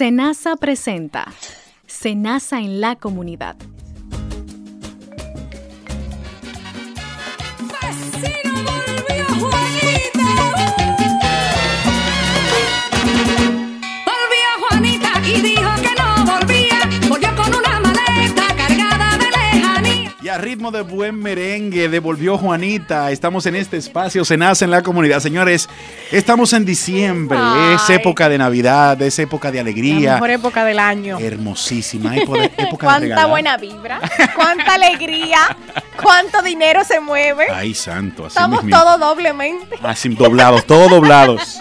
Senasa presenta Senasa en la comunidad. A ritmo de buen merengue devolvió Juanita. Estamos en este espacio, se nace en la comunidad. Señores, estamos en diciembre, es época de Navidad, es época de alegría. La mejor época del año. Hermosísima época Cuánta buena vibra, cuánta alegría, cuánto dinero se mueve. Ay, santo. Estamos todos doblemente. Así, doblados, todos doblados.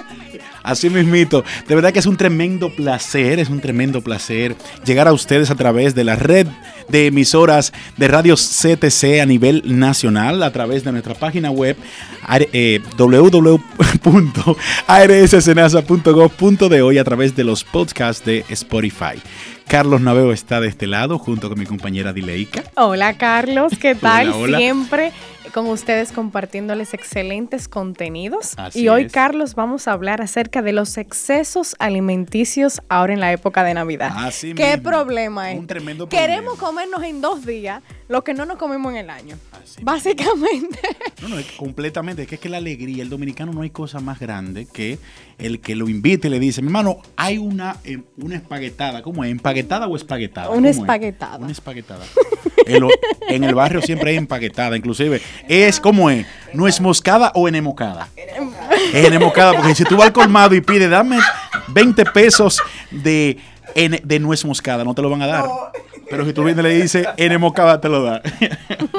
Así mismito. De verdad que es un tremendo placer, es un tremendo placer llegar a ustedes a través de la red de emisoras de radios CTC a nivel nacional, a través de nuestra página web eh, www.arssenasa.gov.de y a través de los podcasts de Spotify. Carlos Naveo está de este lado junto con mi compañera Dileika. Hola Carlos, ¿qué tal? Siempre con ustedes compartiéndoles excelentes contenidos. y hoy, Carlos, vamos a hablar acerca de los excesos alimenticios ahora en la época de Navidad. Así ¿Qué problema es? Un tremendo problema. Queremos comernos en dos días lo que no nos comemos en el año. Básicamente. No, no, es completamente. Es que, es que la alegría, el dominicano no hay cosa más grande que el que lo invite y le dice, mi hermano, hay una, eh, una espaguetada. ¿Cómo es? ¿Empaguetada o espaguetada? Una espaguetada. Una espaguetada. En, el barrio siempre hay empaguetada, inclusive. Es como es, no es moscada o enemocada. Es enemocada, porque si tú vas al colmado y pides, dame 20 pesos de, de nuez moscada, no te lo van a dar. Pero si tú vienes le dices, enemocada, te lo da.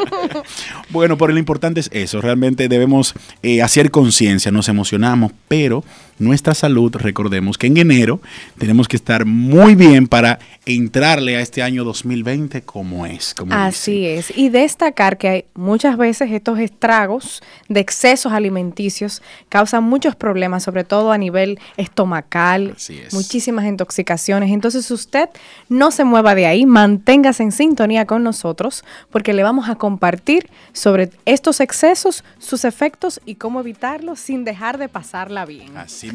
bueno, por lo importante es eso. Realmente debemos eh, hacer conciencia, nos emocionamos, pero nuestra salud, recordemos que en enero tenemos que estar muy bien para entrarle a este año 2020 como es. Como Así es. Y destacar que hay muchas veces estos estragos de excesos alimenticios causan muchos problemas, sobre todo a nivel estomacal, muchísimas intoxicaciones. Entonces usted no se mueva de ahí, manténgase en sintonía con nosotros porque le vamos a compartir sobre estos excesos, sus efectos y cómo evitarlos sin dejar de pasarla bien. Así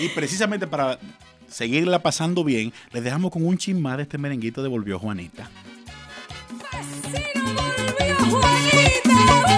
y precisamente para seguirla pasando bien, les dejamos con un chismá de este merenguito de Volvió Juanita. Volvió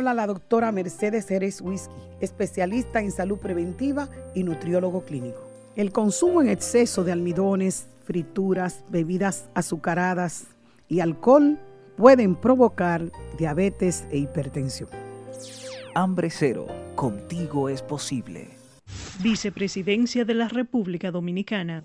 habla la doctora Mercedes Jerez Whisky, especialista en salud preventiva y nutriólogo clínico. El consumo en exceso de almidones, frituras, bebidas azucaradas y alcohol pueden provocar diabetes e hipertensión. Hambre cero, contigo es posible. Vicepresidencia de la República Dominicana.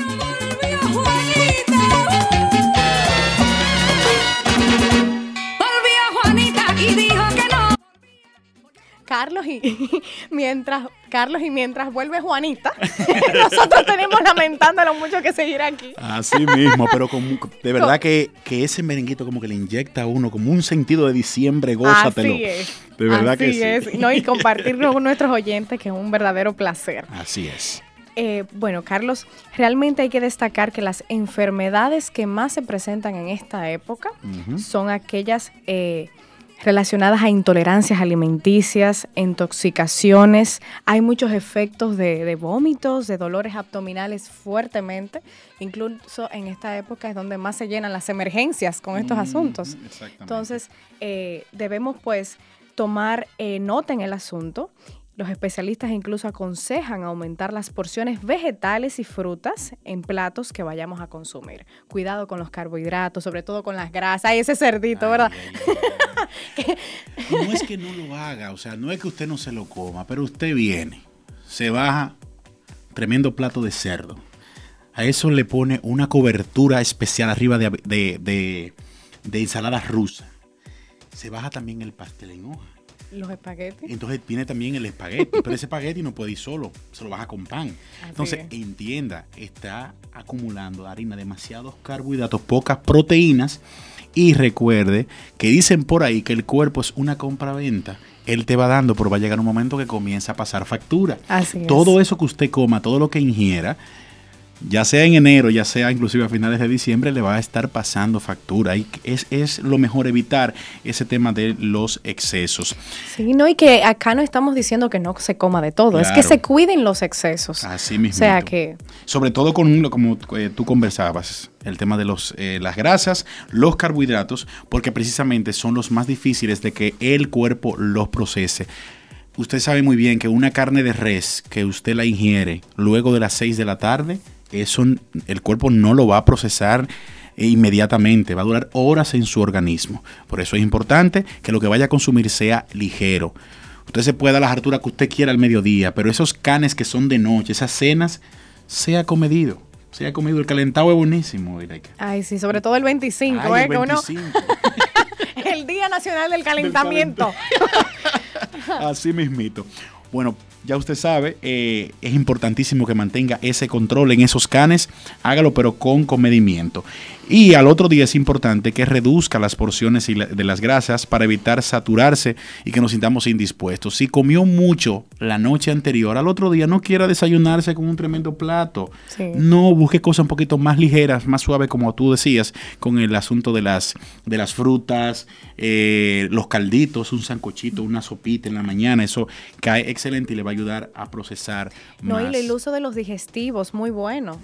Carlos y mientras Carlos y mientras vuelve Juanita, nosotros tenemos lamentándolo mucho que seguir aquí. Así mismo, pero de verdad que, que, ese merenguito como que le inyecta a uno como un sentido de diciembre, gózatelo. Así es. De verdad Así que sí. es. No, y compartirlo con nuestros oyentes, que es un verdadero placer. Así es. Eh, bueno, Carlos, realmente hay que destacar que las enfermedades que más se presentan en esta época son aquellas eh, relacionadas a intolerancias alimenticias, intoxicaciones. Hay muchos efectos de, de vómitos, de dolores abdominales fuertemente. Incluso en esta época es donde más se llenan las emergencias con estos Mm, asuntos. Entonces, eh, debemos pues tomar eh, nota en el asunto. Los especialistas incluso aconsejan aumentar las porciones vegetales y frutas en platos que vayamos a consumir. Cuidado con los carbohidratos, sobre todo con las grasas. Ay, ese cerdito, Ay, ¿verdad? ay, ay. No es que no lo haga, o sea, no es que usted no se lo coma, pero usted viene, se baja tremendo plato de cerdo. A eso le pone una cobertura especial arriba de, de, de- de ensalada rusa. Se baja también el pastel en hoja. Los espaguetis. Entonces viene también el espagueti, pero ese espagueti no puede ir solo, se lo baja con pan. Entonces, es. entienda, está acumulando harina, demasiados carbohidratos, pocas proteínas. Y recuerde que dicen por ahí que el cuerpo es una compra-venta. Él te va dando, pero va a llegar un momento que comienza a pasar factura. Así es. Todo eso que usted coma, todo lo que ingiera, ya sea en enero, ya sea inclusive a finales de diciembre, le va a estar pasando factura. Y es, es lo mejor evitar ese tema de los excesos. Sí, no, y que acá no estamos diciendo que no se coma de todo, es que se cuiden los excesos. Así mismo. O sea que Sobre todo con como eh, tú conversabas, el tema de los, eh, las grasas, los carbohidratos, porque precisamente son los más difíciles de que el cuerpo los procese. Usted sabe muy bien que una carne de res que usted la ingiere luego de las 6 de la tarde, eso el cuerpo no lo va a procesar eh, inmediatamente, va a durar horas en su organismo. Por eso es importante que lo que vaya a consumir sea ligero. Usted se puede dar las harturas que usted quiera al mediodía, pero esos canes que son de noche, esas cenas, sea comedido. Sea comido. El calentado es buenísimo, Iraika. Ay, sí, sobre todo el 25, Ay, ¿eh? el que uno- 25. el Día Nacional del Calentamiento. Así mismito. Bueno, ya usted sabe, eh, es importantísimo que mantenga ese control en esos canes. Hágalo, pero con comedimiento. Y al otro día es importante que reduzca las porciones de las grasas para evitar saturarse y que nos sintamos indispuestos. Si comió mucho la noche anterior, al otro día no quiera desayunarse con un tremendo plato. Sí. No busque cosas un poquito más ligeras, más suaves, como tú decías, con el asunto de las, de las frutas, eh, los calditos, un sancochito, una sopita en la mañana. Eso cae excelente y le va a ayudar a procesar No, más. y el uso de los digestivos, muy buenos.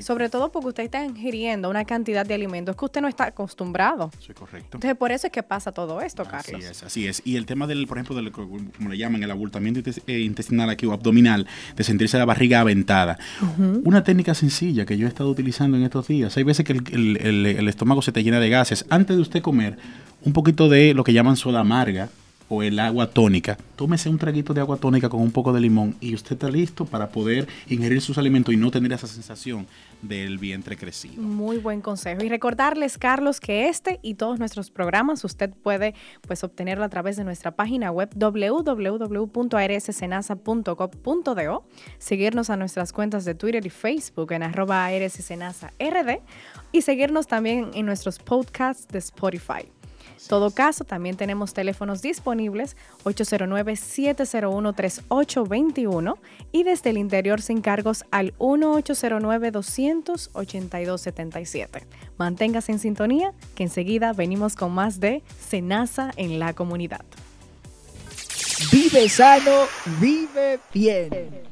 Sobre todo porque usted está ingiriendo una cantidad de alimentos que usted no está acostumbrado. Correcto. Entonces, por eso es que pasa todo esto, Así Carlos. es, así es. Y el tema del, por ejemplo, del, como le llaman, el abultamiento eh, intestinal aquí o abdominal, de sentirse la barriga aventada. Una técnica sencilla que yo he estado utilizando en estos días. Hay veces que el, el- el- el estómago se te llena de gases. Antes de usted comer, un poquito de lo que llaman soda amarga o el agua tónica. Tómese un traguito de agua tónica con un poco de limón y usted está listo para poder ingerir sus alimentos y no tener esa sensación del vientre crecido. Muy buen consejo. Y recordarles, Carlos, que este y todos nuestros programas usted puede pues, obtenerlo a través de nuestra página web www.arssenasa.gov.do, seguirnos a nuestras cuentas de Twitter y Facebook en arroba rd y seguirnos también en nuestros podcasts de Spotify. Todo caso, también tenemos teléfonos disponibles 809-701-3821 y desde el interior sin cargos al 1-809-200-8277. Manténgase en sintonía que enseguida venimos con más de Senasa en la comunidad. Vive sano, vive bien.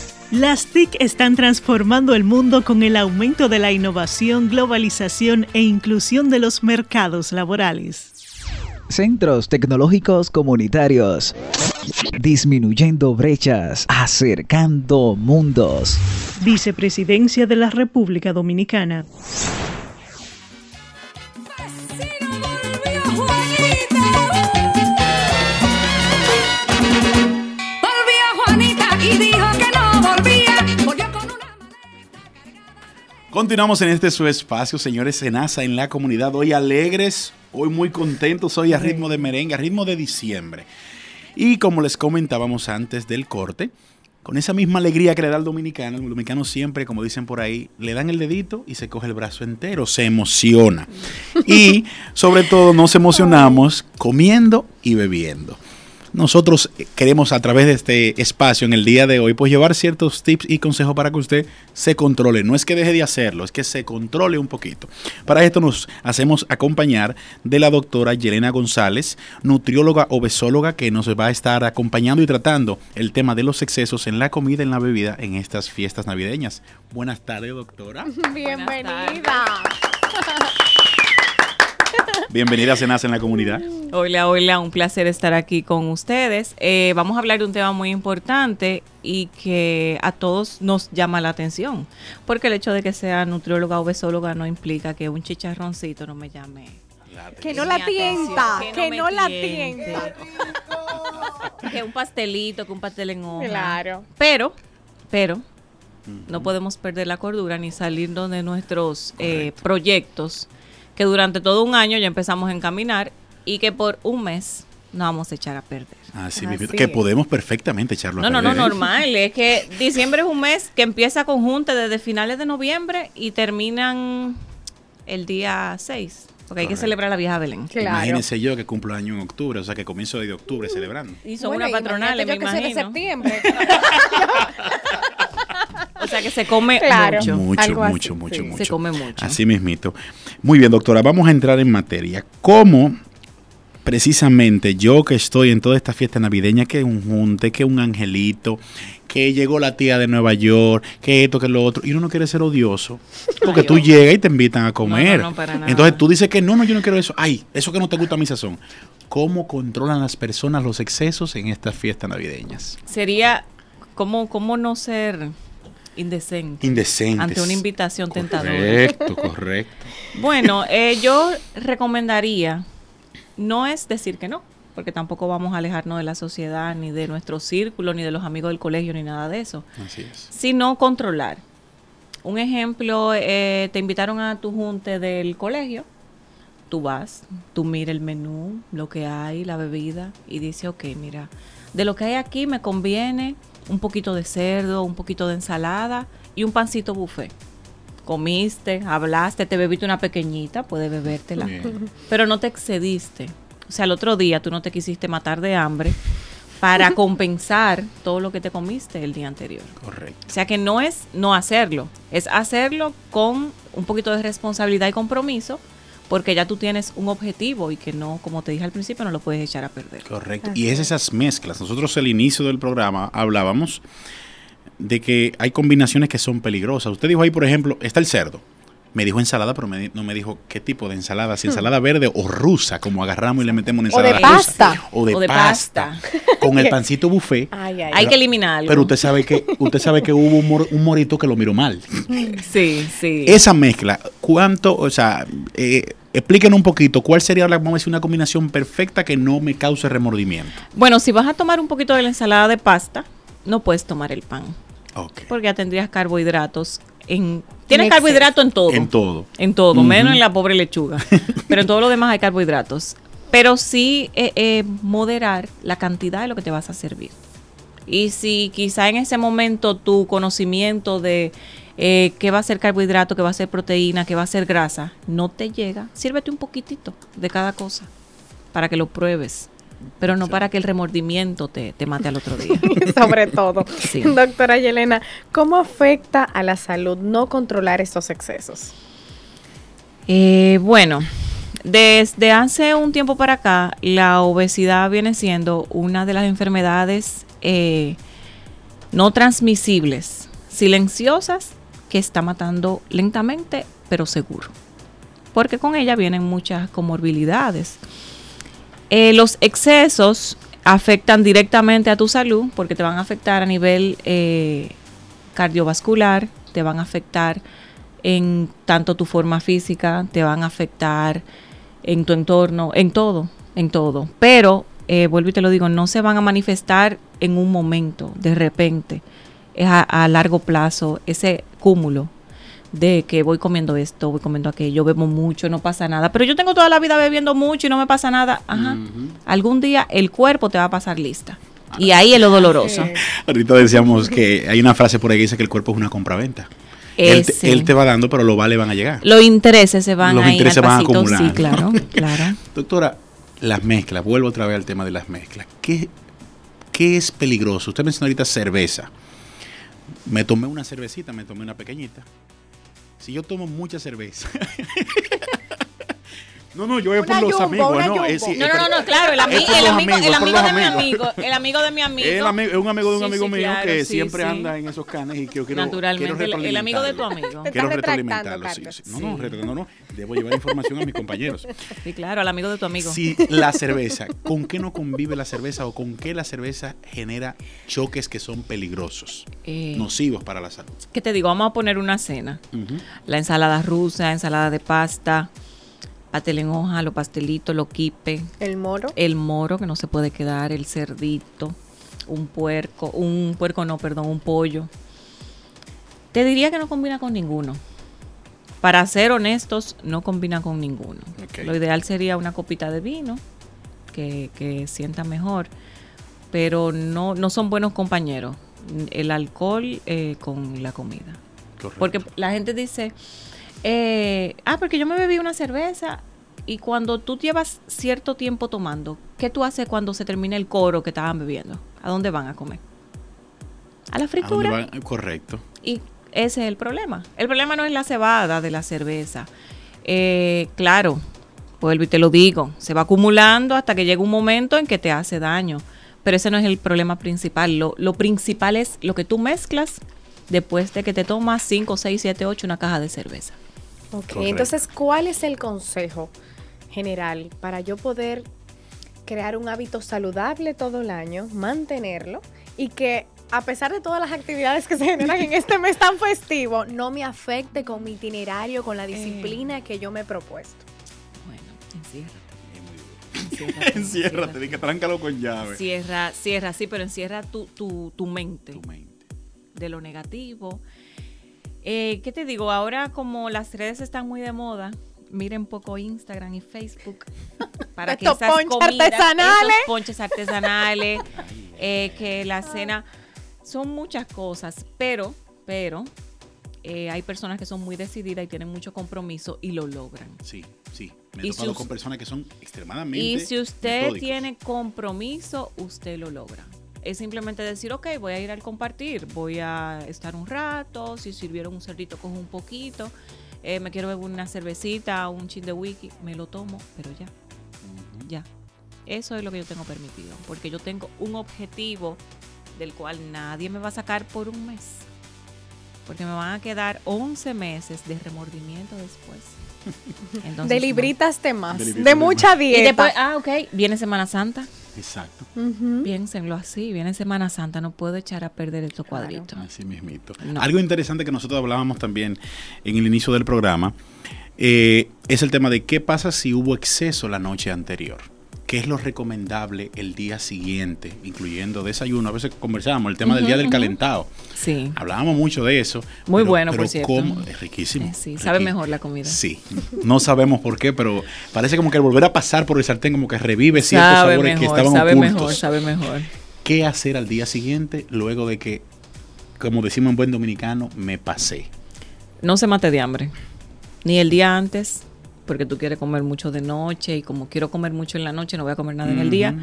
Las TIC están transformando el mundo con el aumento de la innovación, globalización e inclusión de los mercados laborales. Centros tecnológicos comunitarios. Disminuyendo brechas, acercando mundos. Vicepresidencia de la República Dominicana. Continuamos en este su espacio, señores Senasa en la comunidad. Hoy alegres, hoy muy contentos, hoy a ritmo de merengue, a ritmo de diciembre. Y como les comentábamos antes del corte, con esa misma alegría que le da el dominicano, el dominicano siempre, como dicen por ahí, le dan el dedito y se coge el brazo entero, se emociona. Y sobre todo nos emocionamos comiendo y bebiendo. Nosotros queremos a través de este espacio en el día de hoy, pues llevar ciertos tips y consejos para que usted se controle. No es que deje de hacerlo, es que se controle un poquito. Para esto nos hacemos acompañar de la doctora Yelena González, nutrióloga obesóloga, que nos va a estar acompañando y tratando el tema de los excesos en la comida y en la bebida en estas fiestas navideñas. Buenas tardes, doctora. Bienvenida. Bienvenida a Cenas en la comunidad. Hola, hola, un placer estar aquí con ustedes. Eh, vamos a hablar de un tema muy importante y que a todos nos llama la atención, porque el hecho de que sea nutrióloga o besóloga no implica que un chicharroncito no me llame. Que no la tienta, atención, que no la tienta. Que un pastelito, que un pastel en hoja. Claro. Pero, pero, no podemos perder la cordura ni salirnos de nuestros eh, proyectos que durante todo un año ya empezamos a encaminar y que por un mes no vamos a echar a perder. Así, Así mismo, que es. podemos perfectamente echarlo a No, no, no, perder. normal. Es que diciembre es un mes que empieza con junte desde finales de noviembre y terminan el día 6. Porque hay que celebrar la vieja Belén. Claro. Imagínense yo que cumplo año en octubre, o sea que comienzo de octubre celebrando. Y son Bueno, una patronal, me yo que soy de imagino. septiembre. O sea que se come Claro. mucho. Mucho, así, mucho, mucho, sí. mucho. Se come mucho. Así mismito. Muy bien, doctora, vamos a entrar en materia. ¿Cómo precisamente yo que estoy en toda esta fiesta navideña, que un junte, que un angelito, que llegó la tía de Nueva York, que esto, que lo otro, y uno no quiere ser odioso, porque Ay, tú llegas y te invitan a comer. no, para nada. Entonces tú dices que no, no, yo no quiero eso. Ay, eso que no te gusta a mi sazón. ¿Cómo controlan las personas los excesos en estas fiestas navideñas? Sería, ¿cómo, cómo no ser indecente? Ante una invitación tentadora. Correcto, correcto. Bueno, eh, yo recomendaría, no es decir que no, porque tampoco vamos a alejarnos de la sociedad, ni de nuestro círculo, ni de los amigos del colegio, ni nada de eso, Así es. sino controlar. Un ejemplo, eh, te invitaron a tu junte del colegio, tú vas, tú miras el menú, lo que hay, la bebida, y dices, ok, mira, de lo que hay aquí me conviene un poquito de cerdo, un poquito de ensalada y un pancito buffet. Comiste, hablaste, te bebiste una pequeñita, puedes bebértela, Bien. pero no te excediste. O sea, el otro día tú no te quisiste matar de hambre para compensar todo lo que te comiste el día anterior. Correcto. O sea que no es no hacerlo, es hacerlo con un poquito de responsabilidad y compromiso, porque ya tú tienes un objetivo y que no, como te dije al principio, no lo puedes echar a perder. Correcto. Y es esas mezclas. Nosotros al inicio del programa hablábamos de que hay combinaciones que son peligrosas. Usted dijo ahí, por ejemplo, está el cerdo. Me dijo ensalada, pero me no me dijo qué tipo de ensalada. Si ensalada verde o rusa, como agarramos y le metemos una O de ensalada rusa. pasta. O de, O de pasta. Con el pancito buffet. Ay, ay, Hay que eliminarlo. Pero usted sabe que usted sabe que hubo un, mor- un morito que lo miró mal. Sí, sí. Esa mezcla, ¿cuánto, o sea, eh, explíquenos un poquito, cuál sería la, vamos a decir, una combinación perfecta que no me cause remordimiento? Bueno, si vas a tomar un poquito de la ensalada de pasta, no puedes tomar el pan, Ok. porque ya tendrías carbohidratos en Tiene carbohidrato en todo. En todo. En todo, menos en la pobre lechuga. Pero en todo lo demás hay carbohidratos. Pero sí eh, eh, moderar la cantidad de lo que te vas a servir. Y si quizá en ese momento tu conocimiento de eh, qué va a ser carbohidrato, qué va a ser proteína, qué va a ser grasa, no te llega, sírvete un poquitito de cada cosa para que lo pruebes pero no para que el remordimiento te, te mate al otro día. Sobre todo. Doctora Yelena, ¿cómo afecta a la salud no controlar estos excesos? Eh, bueno, desde hace un tiempo para acá, la obesidad viene siendo una de las enfermedades eh, no transmisibles, silenciosas, que está matando lentamente, pero seguro. Porque con ella vienen muchas comorbilidades. Eh, los excesos afectan directamente a tu salud porque te van a afectar a nivel eh, cardiovascular, te van a afectar en tanto tu forma física, te van a afectar en tu entorno, en todo, en todo. Pero, eh, vuelvo y te lo digo, no se van a manifestar en un momento, de repente. Es a largo plazo, ese cúmulo de que voy comiendo esto, voy comiendo aquello, bebo mucho, no pasa nada. Pero yo tengo toda la vida bebiendo mucho y no me pasa nada. Ajá. Algún día el cuerpo te va a pasar lista. Y ahí es lo doloroso. Ahorita decíamos que hay una frase por ahí que dice que el cuerpo es una compraventa. Él te, él te, va dando, pero los vales van a llegar. Los intereses se van Los intereses van a acumular. Sí, claro, claro. Doctora, las mezclas, vuelvo otra vez al tema de las mezclas. ¿Qué, ¿Qué es peligroso? Usted mencionó ahorita cerveza. Me tomé una cervecita, me tomé una pequeñita si yo tomo mucha cerveza. No, no, yo voy por los amigos. No, no, no, no, claro, el, amigo, el, amigo, el amigo de mi amigo, el amigo de mi amigo. Es, un amigo de un amigo mío que siempre anda en esos canes y quiero, quiero Naturalmente, el, amigo de tu amigo. Quiero retroalimentarlo, sí, No, no, no, no, debo llevar información a mis compañeros. Sí, claro, al amigo de tu amigo. Si la cerveza, ¿con qué no convive la cerveza o con qué la cerveza genera choques que son peligrosos, eh, nocivos para la salud? ¿Qué te digo? Vamos a poner una cena. La ensalada rusa, ensalada de pasta, patel en hoja, los pastelitos, los quipe. El moro. El moro, que no se puede quedar, el cerdito, un puerco, un puerco no, perdón, un pollo. Te diría que no combina con ninguno. Para ser honestos, no combina con ninguno. Lo ideal sería una copita de vino, que, que sienta mejor, pero no, no son buenos compañeros. El alcohol eh, con la comida. Porque la gente dice, eh, ah, porque yo me bebí una cerveza y cuando tú llevas cierto tiempo tomando, ¿qué tú haces cuando se termina el coro que estaban bebiendo? ¿A dónde van a comer? A la fritura. Correcto. Y ese es el problema. El problema no es la cebada de la cerveza. Eh, claro, vuelvo y te lo digo, se va acumulando hasta que llega un momento en que te hace daño. Pero ese no es el problema principal. Lo, lo principal es lo que tú mezclas después de que te tomas 5, 6, 7, 8 una caja de cerveza. Ok, entonces, ¿cuál es el consejo general para yo poder crear un hábito saludable todo el año, mantenerlo y que a pesar de todas las actividades que se generan en este mes tan festivo, no me afecte con mi itinerario, con la disciplina eh. que yo me he propuesto? Bueno, encierra. Enciérrate, di que tráncalo con llave. Cierra, cierra, sí, pero encierra tu, tu, tu mente. Tu mente. De lo negativo eh, ¿Qué te digo? Ahora como las redes están muy de moda, miren poco Instagram y Facebook para que esas comidas, artesanales. esos ponches artesanales, eh, que la cena son muchas cosas, pero, pero eh, hay personas que son muy decididas y tienen mucho compromiso y lo logran. Sí, sí. Me he topado con personas que son extremadamente. Y si usted tiene compromiso, usted lo logra. Es simplemente decir, ok, voy a ir al compartir, voy a estar un rato, si sirvieron un cerdito, cojo un poquito, eh, me quiero beber una cervecita, un chin de wiki, me lo tomo, pero ya, ya. Eso es lo que yo tengo permitido, porque yo tengo un objetivo del cual nadie me va a sacar por un mes, porque me van a quedar 11 meses de remordimiento después. de libritas temas, de, mucha dieta. Y después, ah, ok, viene Semana Santa. Exacto. Piénsenlo así, viene Semana Santa, no puedo echar a perder estos cuadritos. Así mismito. Algo interesante que nosotros hablábamos también en el inicio del programa eh, es el tema de qué pasa si hubo exceso la noche anterior. ¿Qué es lo recomendable el día siguiente, incluyendo desayuno? A veces conversábamos el tema del día del calentado. Sí. Hablábamos mucho de eso. Muy bueno, por cierto. Es riquísimo. Eh, sí, sabe mejor la comida. Sí. No sabemos por qué, pero parece como que al volver a pasar por el sartén como que revive ciertos sabores que estaban sabe ocultos. mejor, sabe mejor. ¿Qué hacer al día siguiente luego de que, como decimos en buen dominicano, me pasé? No se mate de hambre. Ni el día antes, porque tú quieres comer mucho de noche y como quiero comer mucho en la noche no voy a comer nada en el día,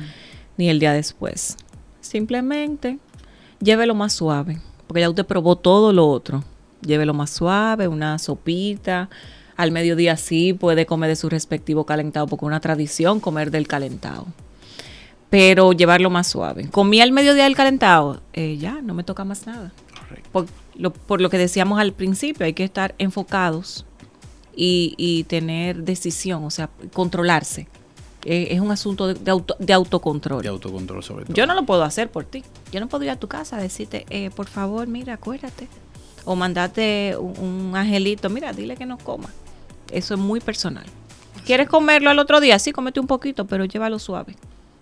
ni el día después. Simplemente llévelo más suave, porque ya usted probó todo lo otro. Llévelo más suave, una sopita. Al mediodía sí puede comer de su respectivo calentado, porque es una tradición comer del calentado. Pero llevarlo más suave. Comí al mediodía del calentado, eh, ya, no me toca más nada. Por lo, por lo que decíamos al principio, hay que estar enfocados y, tener decisión, o sea, controlarse. Eh, es un asunto de, auto, de, autocontrol. De autocontrol sobre todo. Yo no lo puedo hacer por ti. Yo no puedo ir a tu casa a decirte, eh, por favor, mira, acuérdate. O mandarte un, angelito, mira, dile que no coma. Eso es muy personal. ¿Quieres comerlo al otro día? Sí, comete un poquito, pero llévalo suave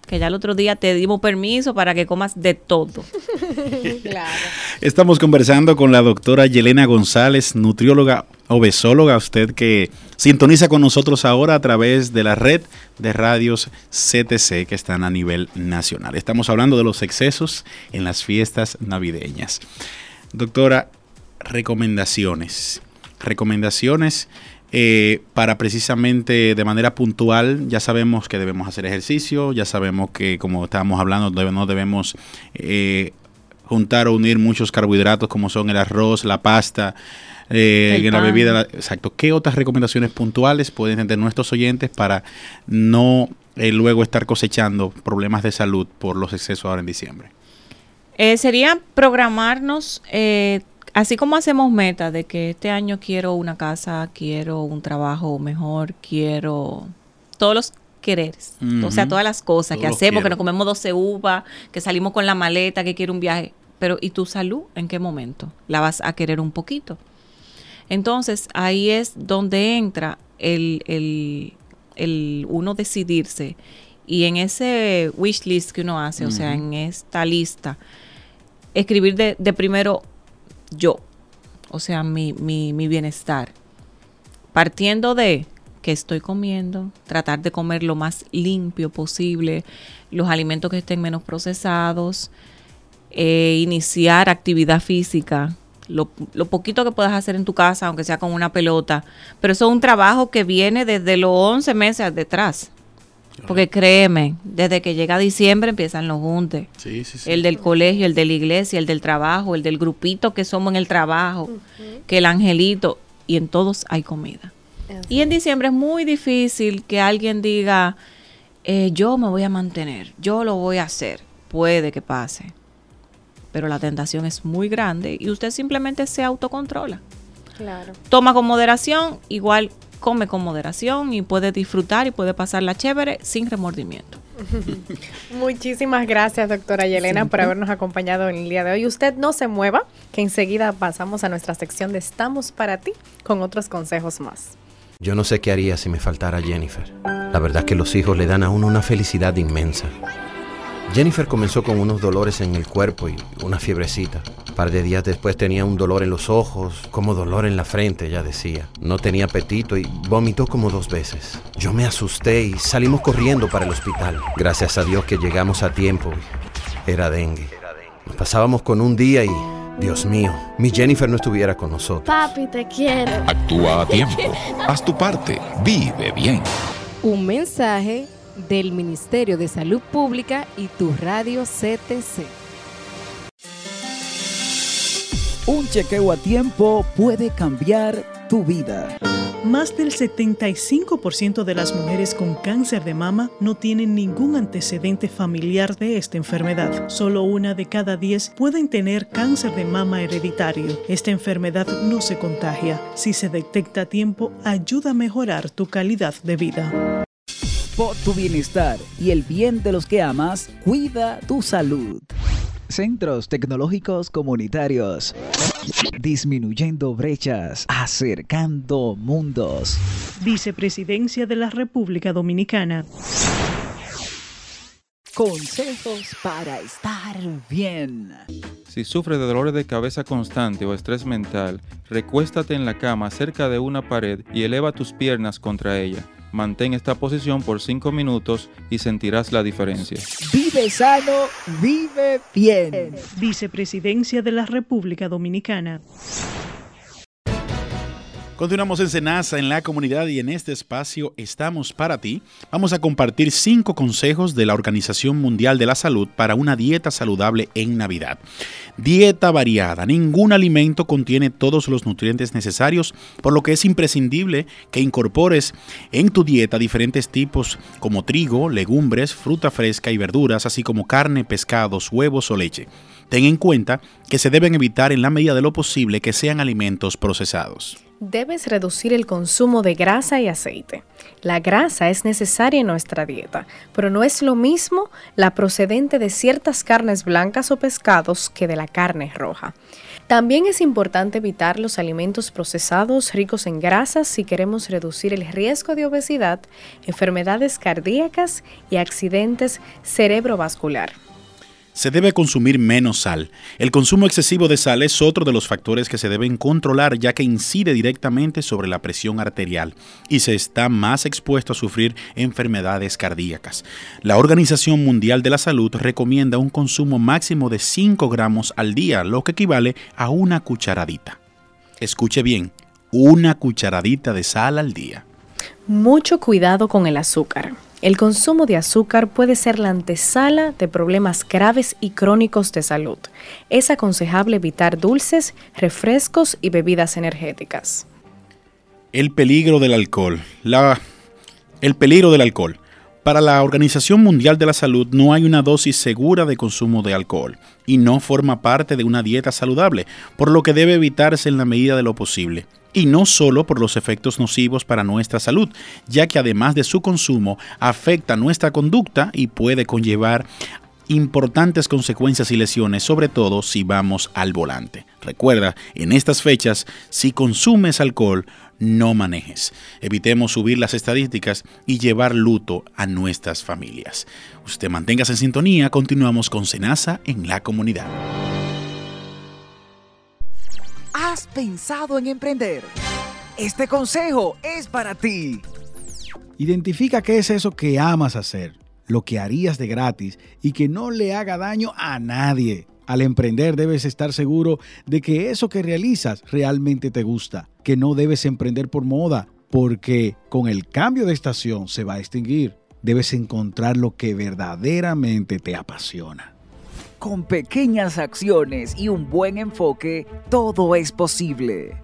que ya el otro día te dimos permiso para que comas de todo. claro. Estamos conversando con la doctora Yelena González, nutrióloga obesóloga, usted que sintoniza con nosotros ahora a través de la red de radios CTC que están a nivel nacional. Estamos hablando de los excesos en las fiestas navideñas. Doctora, recomendaciones. Recomendaciones eh, para precisamente de manera puntual, ya sabemos que debemos hacer ejercicio, ya sabemos que como estábamos hablando, no debemos eh, juntar o unir muchos carbohidratos como son el arroz, la pasta, eh, la bebida. exacto. ¿Qué otras recomendaciones puntuales pueden tener nuestros oyentes para no luego estar cosechando problemas de salud por los excesos ahora en diciembre? sería programarnos así como hacemos metas de que este año quiero una casa, quiero un trabajo mejor, quiero todos los quereres, o sea, todas las cosas que hacemos, que nos comemos 12 uvas, que salimos con la maleta, que quiero un viaje, pero ¿y tu salud en qué momento? ¿La vas a querer un poquito? Entonces, ahí es donde entra el, el, el uno decidirse. Y en ese wish list que uno hace, o sea, en esta lista, escribir de, de primero yo, o sea, mi, mi, mi bienestar. Partiendo de que estoy comiendo, tratar de comer lo más limpio posible, los alimentos que estén menos procesados, eh, iniciar actividad física, lo, lo, poquito que puedas hacer en tu casa, aunque sea con una pelota, pero eso es un trabajo que viene desde los 11 meses detrás. Porque créeme, desde que llega diciembre empiezan los juntes. El del colegio, el de la iglesia, el del trabajo, el del grupito que somos en el trabajo, que el angelito, y en todos hay comida. Y en diciembre es muy difícil que alguien diga, eh, yo me voy a mantener, yo lo voy a hacer. Puede que pase, pero la tentación es muy grande y usted simplemente se autocontrola. Claro. Toma con moderación, igual come con moderación y puede disfrutar y puede pasarla chévere sin remordimiento. Muchísimas gracias, doctora Yelena, por habernos acompañado en el día de hoy. Usted no se mueva, que enseguida pasamos a nuestra sección de Estamos para ti con otros consejos más. Yo no sé qué haría si me faltara Jennifer. La verdad que los hijos le dan a uno una felicidad inmensa. Jennifer comenzó con unos dolores en el cuerpo y una fiebrecita. Un par de días después tenía un dolor en los ojos, como dolor en la frente, ya decía. No tenía apetito y vomitó como dos veces. Yo me asusté y salimos corriendo para el hospital. Gracias a Dios que llegamos a tiempo. Era dengue. Nos pasábamos con un día y, Dios mío, mi Jennifer no estuviera con nosotros. Papi, te quiero. Actúa a tiempo. Haz tu parte. Vive bien. Un mensaje del Ministerio de Salud Pública y tu radio CTC. Un chequeo a tiempo puede cambiar tu vida. Más del 75% de las mujeres con cáncer de mama no tienen ningún antecedente familiar de esta enfermedad. Solo una de cada 10 pueden tener cáncer de mama hereditario. Esta enfermedad no se contagia. Si se detecta a tiempo, ayuda a mejorar tu calidad de vida. Por tu bienestar y el bien de los que amas, cuida tu salud. Centros Tecnológicos Comunitarios. Disminuyendo brechas, acercando mundos. Vicepresidencia de la República Dominicana. Consejos para estar bien. Si sufres de dolores de cabeza constante o estrés mental, recuéstate en la cama cerca de una pared y eleva tus piernas contra ella. Mantén esta posición por 5 minutos y sentirás la diferencia. Vive sano, vive bien. Vicepresidencia de la República Dominicana. Continuamos en Senasa, en la comunidad y en este espacio estamos para ti. Vamos a compartir cinco consejos de la Organización Mundial de la Salud para una dieta saludable en Navidad. Dieta variada. Ningún alimento contiene todos los nutrientes necesarios, por lo que es imprescindible que incorpores en tu dieta diferentes tipos como trigo, legumbres, fruta fresca y verduras, así como carne, pescados, huevos o leche. Ten en cuenta que se deben evitar en la medida de lo posible que sean alimentos procesados. Debes reducir el consumo de grasa y aceite. La grasa es necesaria en nuestra dieta, pero no es lo mismo la procedente de ciertas carnes blancas o pescados que de la carne roja. También es importante evitar los alimentos procesados ricos en grasas si queremos reducir el riesgo de obesidad, enfermedades cardíacas y accidentes cerebrovascular. Se debe consumir menos sal. El consumo excesivo de sal es otro de los factores que se deben controlar ya que incide directamente sobre la presión arterial y se está más expuesto a sufrir enfermedades cardíacas. La Organización Mundial de la Salud recomienda un consumo máximo de 5 gramos al día, lo que equivale a una cucharadita. Escuche bien, una cucharadita de sal al día. Mucho cuidado con el azúcar. El consumo de azúcar puede ser la antesala de problemas graves y crónicos de salud. Es aconsejable evitar dulces, refrescos y bebidas energéticas. El peligro del alcohol. La, el peligro del alcohol. Para la Organización Mundial de la Salud no hay una dosis segura de consumo de alcohol y no forma parte de una dieta saludable, por lo que debe evitarse en la medida de lo posible y no solo por los efectos nocivos para nuestra salud, ya que además de su consumo afecta nuestra conducta y puede conllevar importantes consecuencias y lesiones, sobre todo si vamos al volante. Recuerda, en estas fechas, si consumes alcohol, no manejes. Evitemos subir las estadísticas y llevar luto a nuestras familias. Usted manténgase en sintonía, continuamos con Senasa en la comunidad. ¿Has pensado en emprender? Este consejo es para ti. Identifica qué es eso que amas hacer, lo que harías de gratis y que no le haga daño a nadie. Al emprender debes estar seguro de que eso que realizas realmente te gusta, que no debes emprender por moda, porque con el cambio de estación se va a extinguir. Debes encontrar lo que verdaderamente te apasiona. Con pequeñas acciones y un buen enfoque, todo es posible.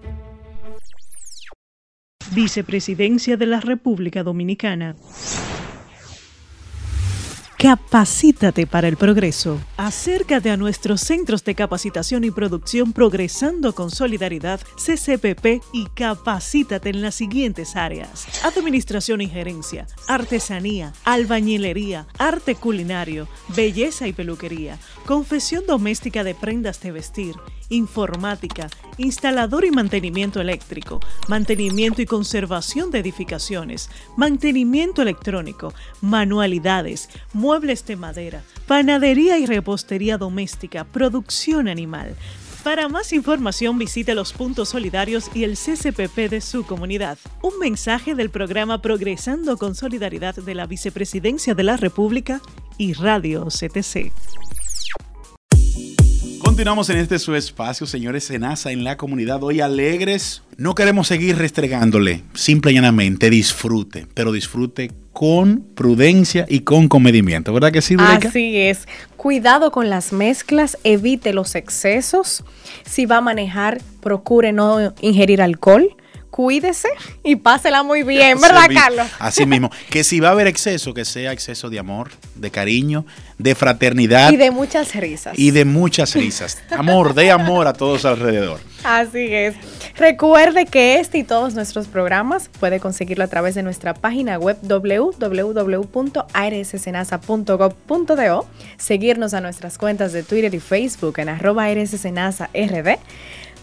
Vicepresidencia de la República Dominicana. Capacítate para el progreso. Acércate a nuestros centros de capacitación y producción Progresando con Solidaridad, CCPP, y capacítate en las siguientes áreas. Administración y gerencia, artesanía, albañilería, arte culinario, belleza y peluquería, confesión doméstica de prendas de vestir, informática, instalador y mantenimiento eléctrico, mantenimiento y conservación de edificaciones, mantenimiento electrónico, manualidades, muebles de madera, panadería y repostería doméstica, producción animal. Para más información visite los puntos solidarios y el CCPP de su comunidad. Un mensaje del programa Progresando con Solidaridad de la Vicepresidencia de la República y Radio CTC. Continuamos en este su espacio, señores Senasa, en la comunidad. Hoy alegres. No queremos seguir restregándole. Simple y llanamente, disfrute. Pero disfrute con prudencia y con comedimiento. ¿Verdad que sí, Dureca? Así es. Cuidado con las mezclas, evite los excesos. Si va a manejar, procure no ingerir alcohol cuídese y pásela muy bien, ¿verdad, Carlos? Así mismo. Que si va a haber exceso, que sea exceso de amor, de cariño, de fraternidad. Y de muchas risas. Y de muchas risas. Amor, de amor a todos alrededor. Así es. Recuerde que este y todos nuestros programas puede conseguirlo a través de nuestra página web www.arssenasa.gov.do, seguirnos a nuestras cuentas de Twitter y Facebook en arroba rd.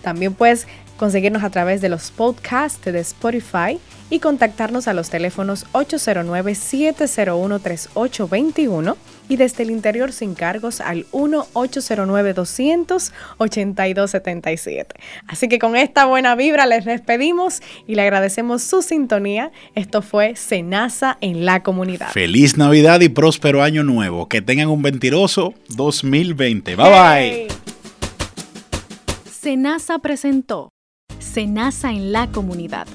También puedes conseguirnos a través de los podcasts de Spotify y contactarnos a los teléfonos 809-701-3821 y desde el interior sin cargos al 1-809-200-8277. Así que con esta buena vibra les despedimos y le agradecemos su sintonía. Esto fue Senasa en la comunidad. Feliz Navidad y próspero año nuevo. Que tengan un mentiroso 2020. Bye bye. Senasa presentó Senasa en la comunidad.